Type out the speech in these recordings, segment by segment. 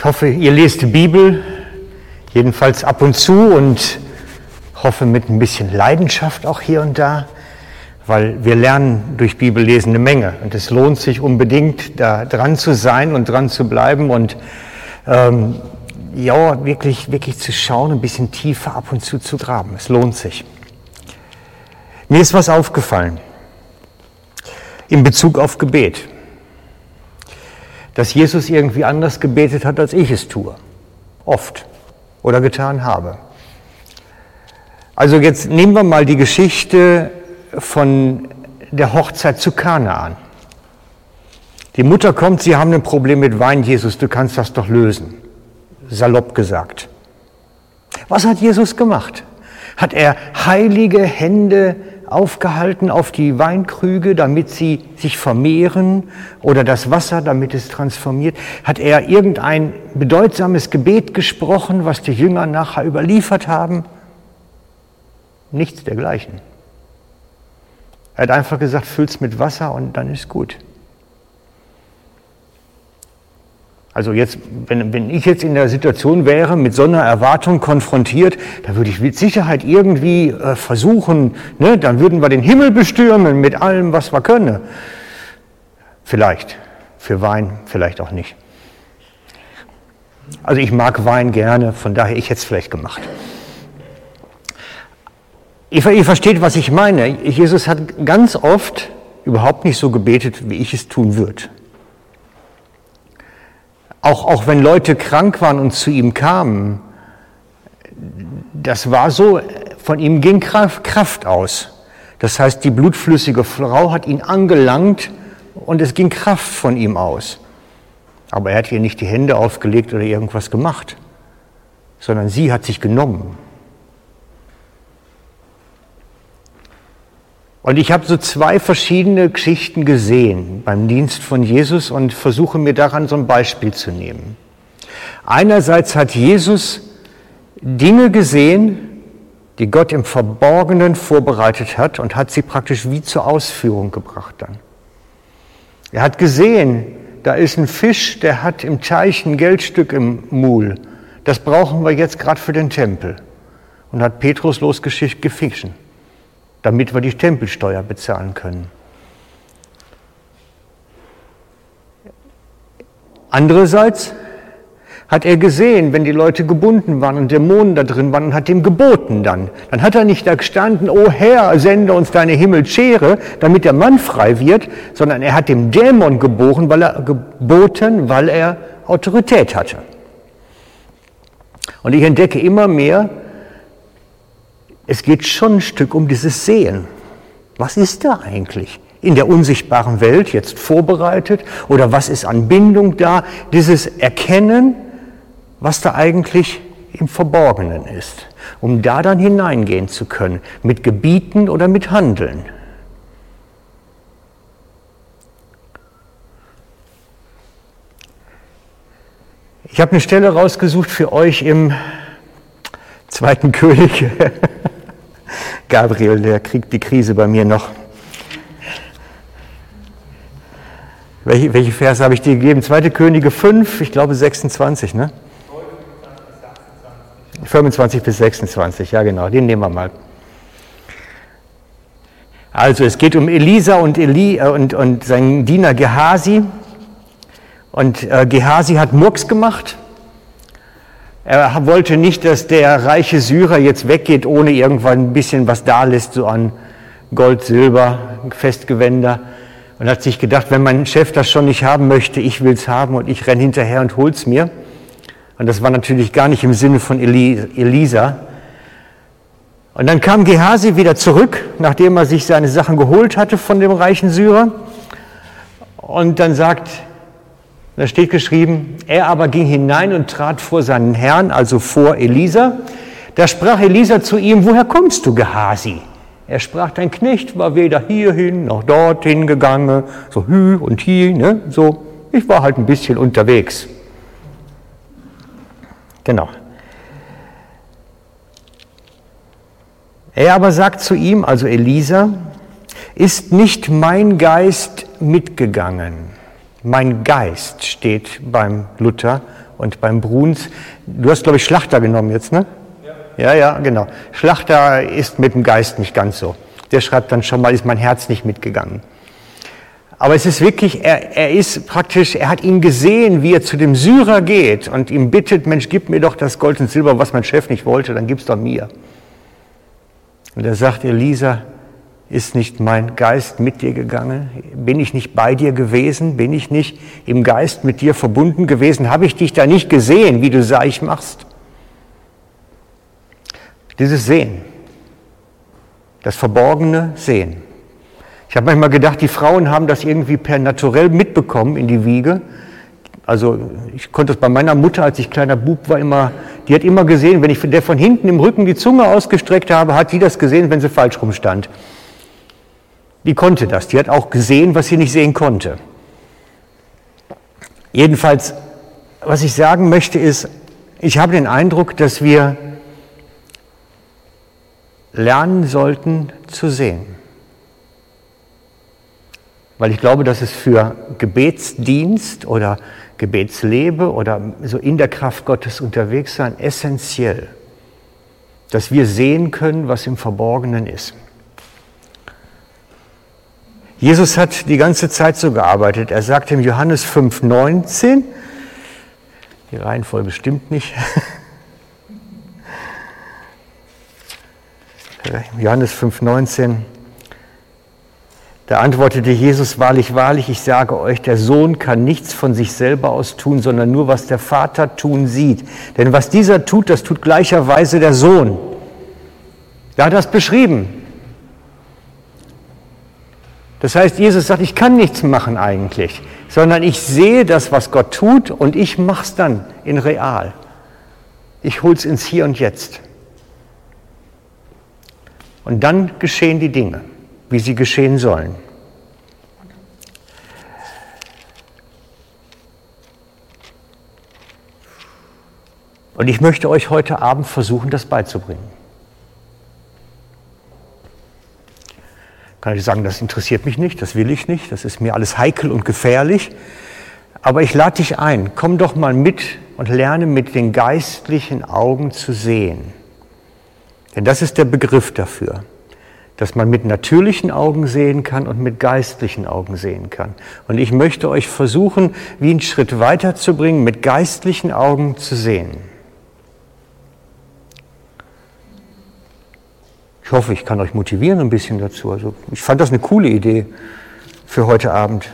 Ich hoffe, ihr lest die Bibel, jedenfalls ab und zu und hoffe mit ein bisschen Leidenschaft auch hier und da, weil wir lernen durch Bibellesen eine Menge und es lohnt sich unbedingt, da dran zu sein und dran zu bleiben und ähm, ja, wirklich, wirklich zu schauen, ein bisschen tiefer ab und zu zu graben. Es lohnt sich. Mir ist was aufgefallen in Bezug auf Gebet dass Jesus irgendwie anders gebetet hat, als ich es tue. Oft. Oder getan habe. Also jetzt nehmen wir mal die Geschichte von der Hochzeit zu Kanaan. Die Mutter kommt, sie haben ein Problem mit Wein, Jesus, du kannst das doch lösen. Salopp gesagt. Was hat Jesus gemacht? Hat er heilige Hände aufgehalten auf die Weinkrüge, damit sie sich vermehren oder das Wasser, damit es transformiert? Hat er irgendein bedeutsames Gebet gesprochen, was die Jünger nachher überliefert haben? Nichts dergleichen. Er hat einfach gesagt, füll's mit Wasser und dann ist gut. Also jetzt, wenn, wenn ich jetzt in der Situation wäre, mit so einer Erwartung konfrontiert, da würde ich mit Sicherheit irgendwie äh, versuchen, ne, dann würden wir den Himmel bestürmen mit allem, was wir können. Vielleicht. Für Wein vielleicht auch nicht. Also ich mag Wein gerne, von daher ich hätte es vielleicht gemacht. Ihr, ihr versteht, was ich meine. Jesus hat ganz oft überhaupt nicht so gebetet, wie ich es tun würde. Auch, auch wenn Leute krank waren und zu ihm kamen, das war so, von ihm ging Kraft aus. Das heißt, die blutflüssige Frau hat ihn angelangt und es ging Kraft von ihm aus. Aber er hat ihr nicht die Hände aufgelegt oder irgendwas gemacht, sondern sie hat sich genommen. Und ich habe so zwei verschiedene Geschichten gesehen beim Dienst von Jesus und versuche mir daran so ein Beispiel zu nehmen. Einerseits hat Jesus Dinge gesehen, die Gott im Verborgenen vorbereitet hat und hat sie praktisch wie zur Ausführung gebracht dann. Er hat gesehen, da ist ein Fisch, der hat im Teich ein Geldstück im Mul. Das brauchen wir jetzt gerade für den Tempel. Und hat Petrus losgeschickt gefischen damit wir die Tempelsteuer bezahlen können. Andererseits hat er gesehen, wenn die Leute gebunden waren und Dämonen da drin waren und hat ihm geboten dann. Dann hat er nicht da gestanden, oh Herr, sende uns deine Himmelschere, damit der Mann frei wird, sondern er hat dem Dämon geboren, weil er, geboten, weil er Autorität hatte. Und ich entdecke immer mehr, es geht schon ein Stück um dieses Sehen. Was ist da eigentlich? in der unsichtbaren Welt jetzt vorbereitet oder was ist an Bindung da, dieses Erkennen, was da eigentlich im Verborgenen ist, um da dann hineingehen zu können, mit Gebieten oder mit Handeln. Ich habe eine Stelle rausgesucht für euch im zweiten König. Gabriel, der kriegt die Krise bei mir noch. Welche, welche Verse habe ich dir gegeben? Zweite Könige 5, ich glaube 26, ne? 25 bis 26, ja genau, den nehmen wir mal. Also es geht um Elisa und, Eli, äh, und, und seinen Diener Gehasi. Und äh, Gehasi hat Murks gemacht er wollte nicht, dass der reiche Syrer jetzt weggeht, ohne irgendwann ein bisschen was da lässt, so an Gold, Silber, Festgewänder. Und hat sich gedacht, wenn mein Chef das schon nicht haben möchte, ich will es haben und ich renne hinterher und hol's mir. Und das war natürlich gar nicht im Sinne von Elisa. Und dann kam Gehasi wieder zurück, nachdem er sich seine Sachen geholt hatte von dem reichen Syrer. Und dann sagt da steht geschrieben, er aber ging hinein und trat vor seinen Herrn, also vor Elisa. Da sprach Elisa zu ihm, woher kommst du, Gehasi? Er sprach, dein Knecht war weder hierhin noch dorthin gegangen, so hü und hi, ne, so. Ich war halt ein bisschen unterwegs. Genau. Er aber sagt zu ihm, also Elisa, ist nicht mein Geist mitgegangen? Mein Geist steht beim Luther Und beim Bruns, du hast, glaube ich, Schlachter genommen jetzt, ne? Ja, ja, genau. Schlachter ist mit dem Geist nicht ganz so. Der schreibt dann schon mal, ist mein Herz nicht mitgegangen. Aber es ist wirklich, er, er ist praktisch, er hat ihn gesehen, wie er zu dem Syrer geht und ihm bittet, Mensch, gib mir doch das Gold und Silber, was mein Chef nicht wollte, dann gib's doch mir. Und er sagt, Elisa, ist nicht mein Geist mit dir gegangen? Bin ich nicht bei dir gewesen? Bin ich nicht im Geist mit dir verbunden gewesen? Habe ich dich da nicht gesehen, wie du Seich machst? Dieses Sehen, das verborgene Sehen. Ich habe manchmal gedacht, die Frauen haben das irgendwie per naturell mitbekommen in die Wiege. Also ich konnte es bei meiner Mutter, als ich kleiner Bub war, immer, die hat immer gesehen, wenn ich der von hinten im Rücken die Zunge ausgestreckt habe, hat die das gesehen, wenn sie falsch rumstand. Die konnte das. Die hat auch gesehen, was sie nicht sehen konnte. Jedenfalls, was ich sagen möchte, ist, ich habe den Eindruck, dass wir lernen sollten zu sehen. Weil ich glaube, dass es für Gebetsdienst oder Gebetslebe oder so in der Kraft Gottes unterwegs sein essentiell, dass wir sehen können, was im Verborgenen ist. Jesus hat die ganze Zeit so gearbeitet. Er sagt im Johannes 5,19, die Reihenfolge stimmt nicht. Johannes 5,19, da antwortete Jesus, wahrlich, wahrlich, ich sage euch, der Sohn kann nichts von sich selber aus tun, sondern nur, was der Vater tun sieht. Denn was dieser tut, das tut gleicherweise der Sohn. Er hat das beschrieben. Das heißt, Jesus sagt, ich kann nichts machen eigentlich, sondern ich sehe das, was Gott tut und ich mache es dann in real. Ich hole es ins Hier und Jetzt. Und dann geschehen die Dinge, wie sie geschehen sollen. Und ich möchte euch heute Abend versuchen, das beizubringen. Kann ich sagen, das interessiert mich nicht, das will ich nicht, das ist mir alles heikel und gefährlich. Aber ich lade dich ein, komm doch mal mit und lerne mit den geistlichen Augen zu sehen. Denn das ist der Begriff dafür, dass man mit natürlichen Augen sehen kann und mit geistlichen Augen sehen kann. Und ich möchte euch versuchen, wie einen Schritt weiterzubringen, mit geistlichen Augen zu sehen. Ich hoffe, ich kann euch motivieren ein bisschen dazu. Also ich fand das eine coole Idee für heute Abend.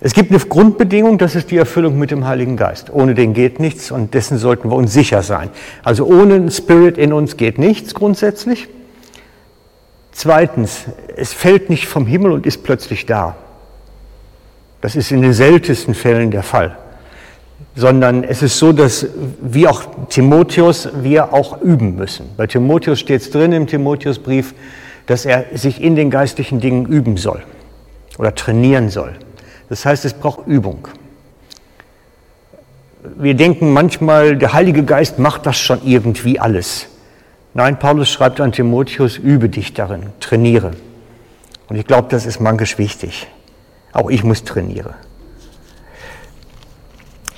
Es gibt eine Grundbedingung, das ist die Erfüllung mit dem Heiligen Geist. Ohne den geht nichts und dessen sollten wir uns sicher sein. Also ohne einen Spirit in uns geht nichts grundsätzlich. Zweitens, es fällt nicht vom Himmel und ist plötzlich da. Das ist in den seltensten Fällen der Fall sondern es ist so, dass wie auch Timotheus, wir auch üben müssen. Bei Timotheus steht es drin im Timotheusbrief, dass er sich in den geistlichen Dingen üben soll oder trainieren soll. Das heißt, es braucht Übung. Wir denken manchmal, der Heilige Geist macht das schon irgendwie alles. Nein, Paulus schreibt an Timotheus, übe dich darin, trainiere. Und ich glaube, das ist mankisch wichtig. Auch ich muss trainieren.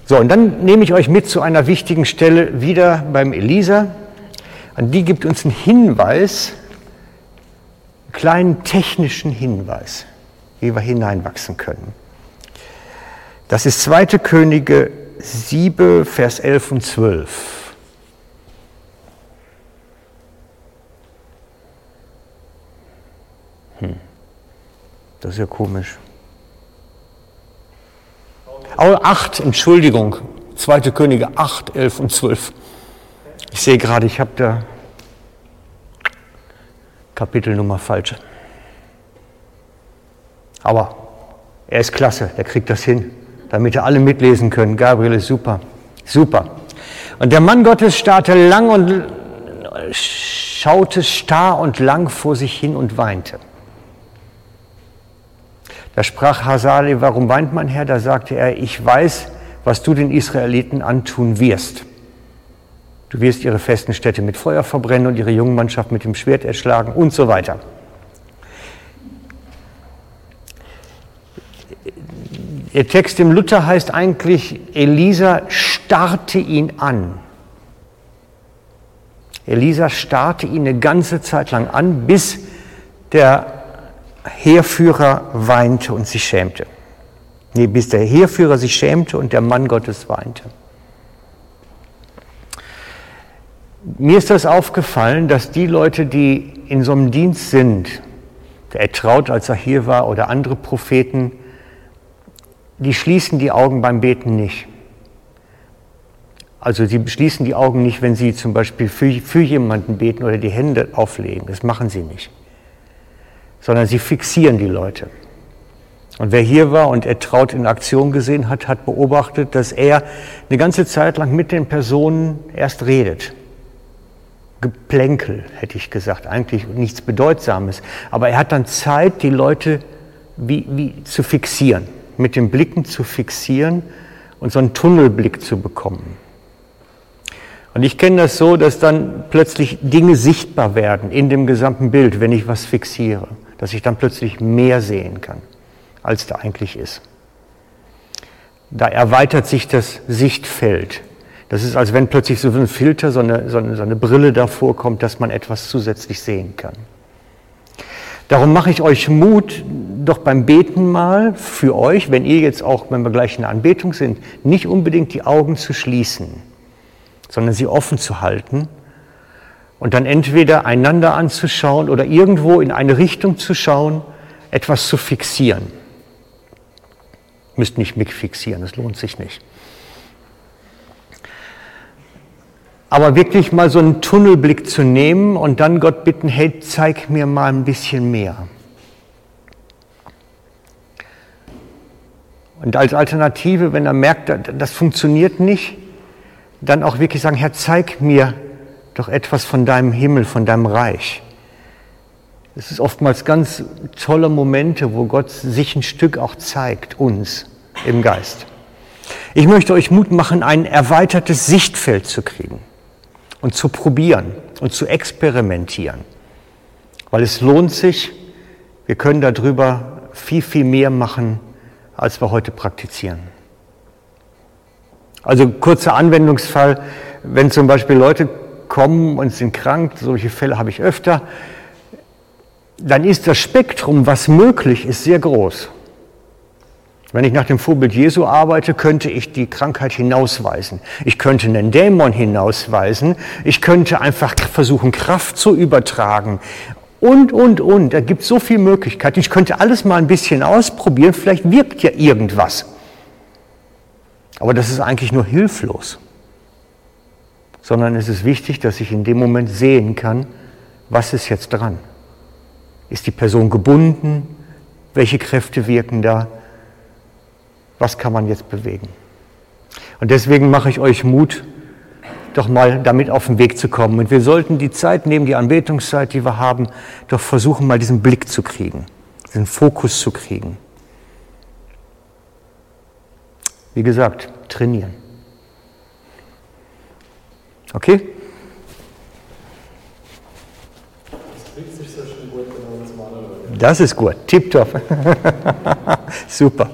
So, und dann nehme ich euch mit zu einer wichtigen Stelle wieder beim Elisa. Und die gibt uns einen Hinweis, einen kleinen technischen Hinweis, wie wir hineinwachsen können. Das ist 2. Könige 7, Vers 11 und 12. Hm. Das ist ja komisch. Oh, 8, Entschuldigung. 2. Könige 8, 11 und 12. Ich sehe gerade, ich habe da Kapitelnummer falsch. Aber er ist klasse, er kriegt das hin, damit er alle mitlesen können. Gabriel ist super, super. Und der Mann Gottes starrte lang und schaute starr und lang vor sich hin und weinte. Da sprach Hasali, warum weint mein Herr? Da sagte er, ich weiß, was du den Israeliten antun wirst. Du wirst ihre festen Städte mit Feuer verbrennen und ihre Jungmannschaft mit dem Schwert erschlagen und so weiter. Ihr Text im Luther heißt eigentlich, Elisa starrte ihn an. Elisa starrte ihn eine ganze Zeit lang an, bis der Heerführer weinte und sich schämte. Nee, bis der Heerführer sich schämte und der Mann Gottes weinte. Mir ist das aufgefallen, dass die Leute, die in so einem Dienst sind, der Ertraut, als er hier war, oder andere Propheten, die schließen die Augen beim Beten nicht. Also sie schließen die Augen nicht, wenn sie zum Beispiel für, für jemanden beten oder die Hände auflegen. Das machen sie nicht. Sondern sie fixieren die Leute. Und wer hier war und Ertraut in Aktion gesehen hat, hat beobachtet, dass er eine ganze Zeit lang mit den Personen erst redet. Geplänkel, hätte ich gesagt, eigentlich nichts Bedeutsames. Aber er hat dann Zeit, die Leute wie, wie zu fixieren, mit den Blicken zu fixieren und so einen Tunnelblick zu bekommen. Und ich kenne das so, dass dann plötzlich Dinge sichtbar werden in dem gesamten Bild, wenn ich was fixiere, dass ich dann plötzlich mehr sehen kann, als da eigentlich ist. Da erweitert sich das Sichtfeld das ist, als wenn plötzlich so ein Filter, so eine, so eine, Brille davor kommt, dass man etwas zusätzlich sehen kann. Darum mache ich euch Mut, doch beim Beten mal für euch, wenn ihr jetzt auch, wenn wir gleich in der Anbetung sind, nicht unbedingt die Augen zu schließen, sondern sie offen zu halten und dann entweder einander anzuschauen oder irgendwo in eine Richtung zu schauen, etwas zu fixieren. Müsst nicht mich fixieren, das lohnt sich nicht. Aber wirklich mal so einen Tunnelblick zu nehmen und dann Gott bitten, hey, zeig mir mal ein bisschen mehr. Und als Alternative, wenn er merkt, das funktioniert nicht, dann auch wirklich sagen, Herr, zeig mir doch etwas von deinem Himmel, von deinem Reich. Es ist oftmals ganz tolle Momente, wo Gott sich ein Stück auch zeigt, uns im Geist. Ich möchte euch Mut machen, ein erweitertes Sichtfeld zu kriegen und zu probieren und zu experimentieren. Weil es lohnt sich, wir können darüber viel, viel mehr machen, als wir heute praktizieren. Also kurzer Anwendungsfall, wenn zum Beispiel Leute kommen und sind krank, solche Fälle habe ich öfter, dann ist das Spektrum, was möglich ist, sehr groß. Wenn ich nach dem Vorbild Jesu arbeite, könnte ich die Krankheit hinausweisen. Ich könnte einen Dämon hinausweisen. Ich könnte einfach versuchen, Kraft zu übertragen. Und, und, und. Da gibt es so viele Möglichkeiten. Ich könnte alles mal ein bisschen ausprobieren. Vielleicht wirkt ja irgendwas. Aber das ist eigentlich nur hilflos. Sondern es ist wichtig, dass ich in dem Moment sehen kann, was ist jetzt dran. Ist die Person gebunden? Welche Kräfte wirken da? was kann man jetzt bewegen. Und deswegen mache ich euch Mut, doch mal damit auf den Weg zu kommen. Und wir sollten die Zeit nehmen, die Anbetungszeit, die wir haben, doch versuchen mal diesen Blick zu kriegen, diesen Fokus zu kriegen. Wie gesagt, trainieren. Okay? Das ist gut, tipptopp. Super.